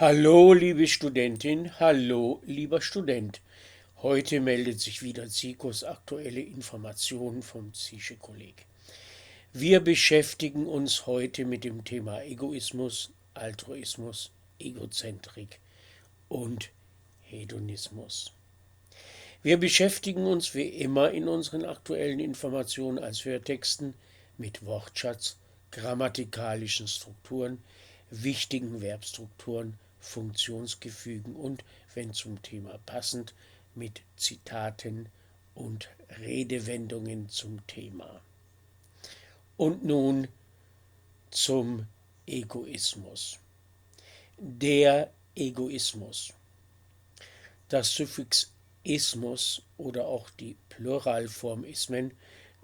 Hallo, liebe Studentin, hallo, lieber Student. Heute meldet sich wieder Zikos aktuelle Informationen vom Zische Kolleg. Wir beschäftigen uns heute mit dem Thema Egoismus, Altruismus, Egozentrik und Hedonismus. Wir beschäftigen uns wie immer in unseren aktuellen Informationen als Hörtexten mit Wortschatz, grammatikalischen Strukturen, wichtigen Verbstrukturen, Funktionsgefügen und, wenn zum Thema passend, mit Zitaten und Redewendungen zum Thema. Und nun zum Egoismus. Der Egoismus. Das Suffix Ismus oder auch die Pluralform Ismen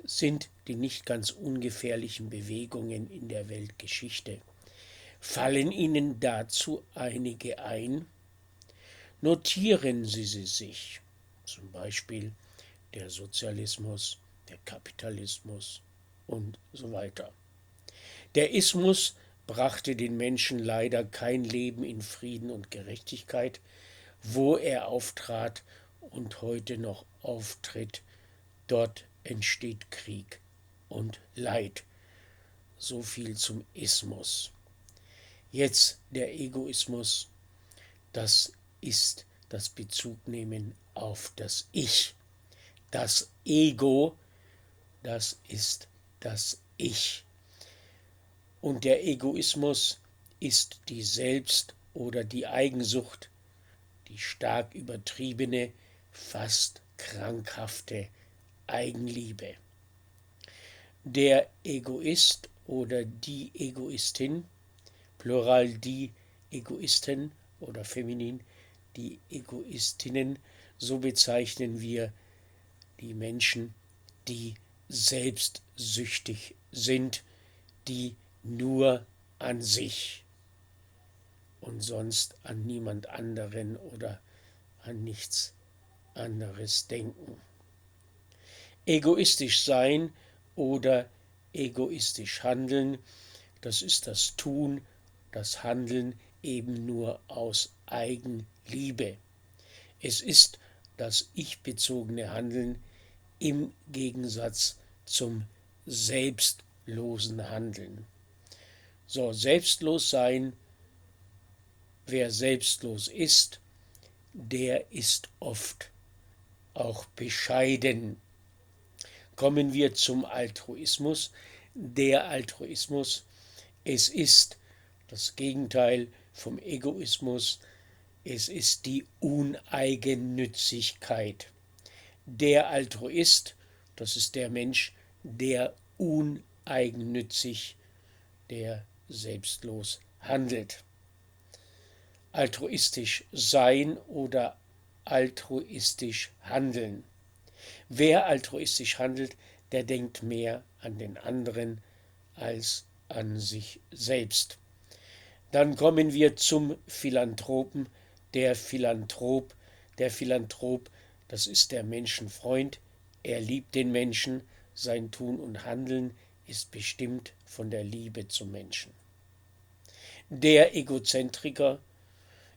sind die nicht ganz ungefährlichen Bewegungen in der Weltgeschichte. Fallen Ihnen dazu einige ein? Notieren Sie sie sich, zum Beispiel der Sozialismus, der Kapitalismus und so weiter. Der Ismus brachte den Menschen leider kein Leben in Frieden und Gerechtigkeit, wo er auftrat und heute noch auftritt, dort entsteht Krieg und Leid. So viel zum Ismus. Jetzt der Egoismus, das ist das Bezugnehmen auf das Ich. Das Ego, das ist das Ich. Und der Egoismus ist die Selbst- oder die Eigensucht, die stark übertriebene, fast krankhafte Eigenliebe. Der Egoist oder die Egoistin Plural die Egoisten oder feminin die Egoistinnen, so bezeichnen wir die Menschen, die selbstsüchtig sind, die nur an sich und sonst an niemand anderen oder an nichts anderes denken. Egoistisch sein oder egoistisch handeln, das ist das Tun das Handeln eben nur aus Eigenliebe. Es ist das ich-bezogene Handeln im Gegensatz zum selbstlosen Handeln. So, selbstlos sein, wer selbstlos ist, der ist oft auch bescheiden. Kommen wir zum Altruismus. Der Altruismus, es ist das Gegenteil vom Egoismus, es ist die Uneigennützigkeit. Der Altruist, das ist der Mensch, der uneigennützig, der selbstlos handelt. Altruistisch sein oder altruistisch handeln. Wer altruistisch handelt, der denkt mehr an den anderen als an sich selbst. Dann kommen wir zum Philanthropen. Der Philanthrop, der Philanthrop, das ist der Menschenfreund. Er liebt den Menschen. Sein Tun und Handeln ist bestimmt von der Liebe zum Menschen. Der Egozentriker,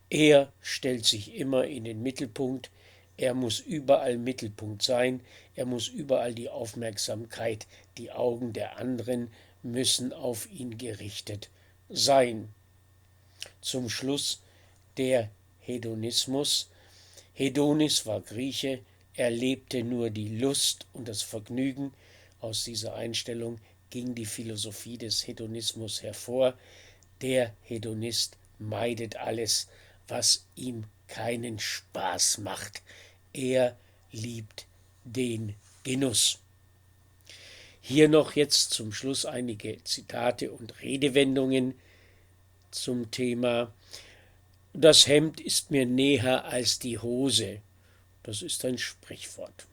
er stellt sich immer in den Mittelpunkt, er muss überall Mittelpunkt sein, er muss überall die Aufmerksamkeit, die Augen der anderen müssen auf ihn gerichtet sein. Zum Schluss der Hedonismus. Hedonis war Grieche, er lebte nur die Lust und das Vergnügen. Aus dieser Einstellung ging die Philosophie des Hedonismus hervor. Der Hedonist meidet alles, was ihm keinen Spaß macht. Er liebt den Genuss. Hier noch jetzt zum Schluss einige Zitate und Redewendungen zum Thema Das Hemd ist mir näher als die Hose. Das ist ein Sprichwort.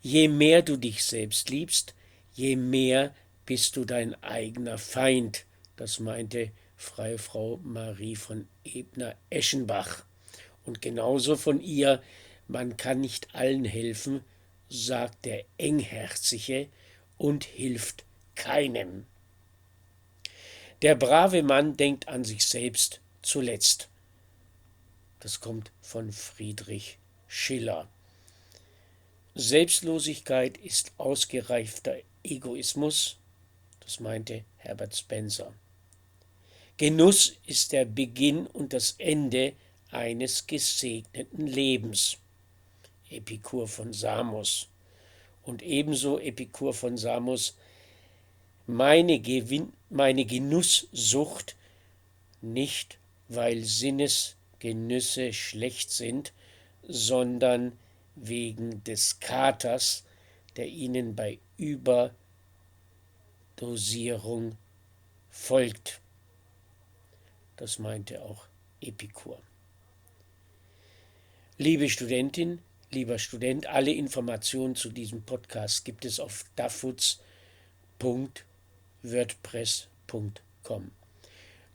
Je mehr du dich selbst liebst, je mehr bist du dein eigener Feind. Das meinte Freie Frau Marie von Ebner-Eschenbach. Und genauso von ihr, man kann nicht allen helfen, sagt der Engherzige und hilft keinem. Der brave Mann denkt an sich selbst zuletzt. Das kommt von Friedrich Schiller. Selbstlosigkeit ist ausgereifter Egoismus, das meinte Herbert Spencer. Genuss ist der Beginn und das Ende eines gesegneten Lebens. Epikur von Samos. Und ebenso Epikur von Samos, meine, Gewinn, meine Genusssucht, nicht weil Sinnesgenüsse schlecht sind, sondern wegen des Katers, der ihnen bei Überdosierung folgt. Das meinte auch Epikur. Liebe Studentin, lieber Student, alle Informationen zu diesem Podcast gibt es auf dafutz.wordpress.com.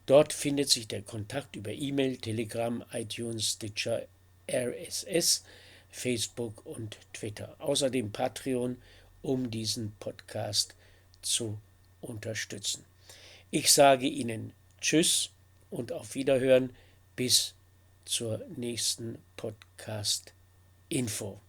Dort findet sich der Kontakt über E-Mail, Telegram, iTunes, Stitcher, RSS, Facebook und Twitter. Außerdem Patreon, um diesen Podcast zu unterstützen. Ich sage Ihnen Tschüss und auf Wiederhören bis zur nächsten Podcast-Info.